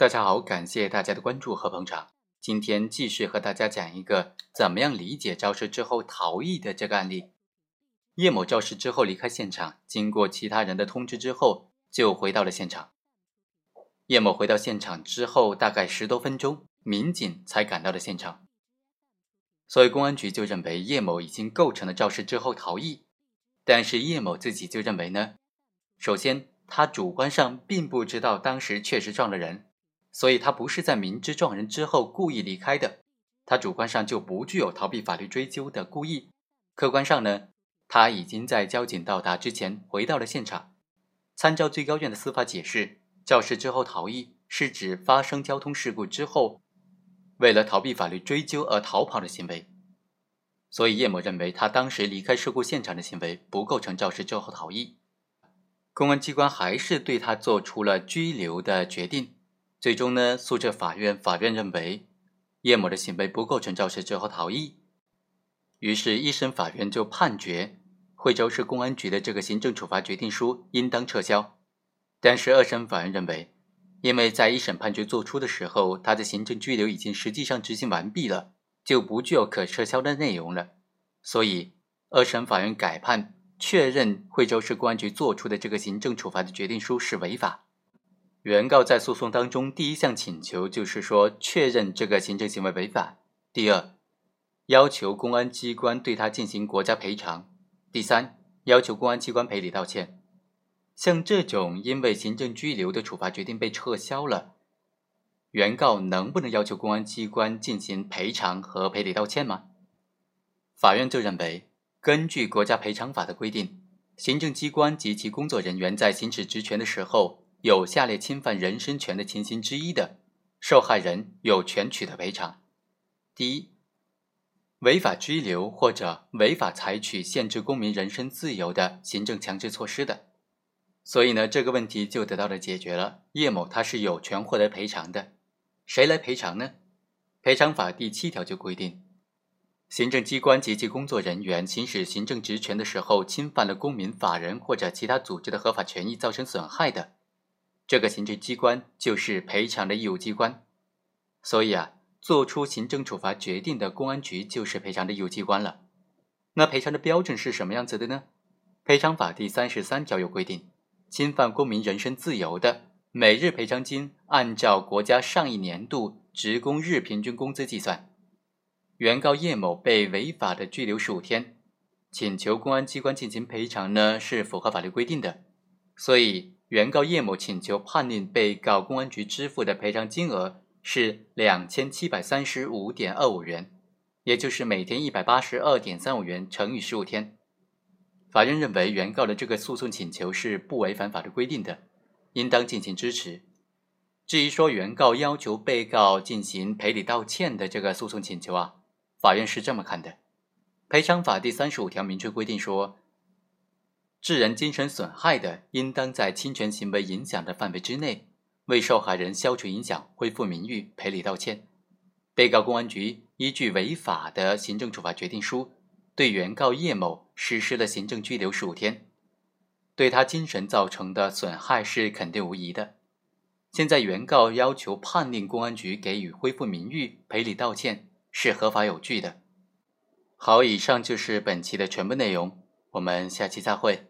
大家好，感谢大家的关注和捧场。今天继续和大家讲一个怎么样理解肇事之后逃逸的这个案例。叶某肇事之后离开现场，经过其他人的通知之后，就回到了现场。叶某回到现场之后，大概十多分钟，民警才赶到了现场。所以公安局就认为叶某已经构成了肇事之后逃逸。但是叶某自己就认为呢，首先他主观上并不知道当时确实撞了人。所以，他不是在明知撞人之后故意离开的，他主观上就不具有逃避法律追究的故意。客观上呢，他已经在交警到达之前回到了现场。参照最高院的司法解释，肇事之后逃逸是指发生交通事故之后，为了逃避法律追究而逃跑的行为。所以，叶某认为他当时离开事故现场的行为不构成肇事之后逃逸。公安机关还是对他做出了拘留的决定。最终呢，诉至法院法院认为叶某的行为不构成肇事之后逃逸，于是，一审法院就判决惠州市公安局的这个行政处罚决定书应当撤销。但是，二审法院认为，因为在一审判决作出的时候，他的行政拘留已经实际上执行完毕了，就不具有可撤销的内容了，所以，二审法院改判确认惠州市公安局作出的这个行政处罚的决定书是违法。原告在诉讼当中，第一项请求就是说确认这个行政行为违法；第二，要求公安机关对他进行国家赔偿；第三，要求公安机关赔礼道歉。像这种因为行政拘留的处罚决定被撤销了，原告能不能要求公安机关进行赔偿和赔礼道歉吗？法院就认为，根据国家赔偿法的规定，行政机关及其工作人员在行使职权的时候。有下列侵犯人身权的情形之一的，受害人有权取得赔偿：第一，违法拘留或者违法采取限制公民人身自由的行政强制措施的。所以呢，这个问题就得到了解决了。叶某他是有权获得赔偿的，谁来赔偿呢？赔偿法第七条就规定，行政机关及其工作人员行使行政职权的时候，侵犯了公民、法人或者其他组织的合法权益，造成损害的。这个行政机关就是赔偿的义务机关，所以啊，做出行政处罚决定的公安局就是赔偿的义务机关了。那赔偿的标准是什么样子的呢？赔偿法第三十三条有规定，侵犯公民人身自由的，每日赔偿金按照国家上一年度职工日平均工资计算。原告叶某被违法的拘留十五天，请求公安机关进行赔偿呢，是符合法律规定的，所以。原告叶某请求判令被告公安局支付的赔偿金额是两千七百三十五点二五元，也就是每天一百八十二点三五元乘以十五天。法院认为原告的这个诉讼请求是不违反法律规定的，应当进行支持。至于说原告要求被告进行赔礼道歉的这个诉讼请求啊，法院是这么看的：赔偿法第三十五条明确规定说。致人精神损害的，应当在侵权行为影响的范围之内，为受害人消除影响、恢复名誉、赔礼道歉。被告公安局依据违法的行政处罚决定书，对原告叶某实施了行政拘留十五天，对他精神造成的损害是肯定无疑的。现在原告要求判令公安局给予恢复名誉、赔礼道歉，是合法有据的。好，以上就是本期的全部内容，我们下期再会。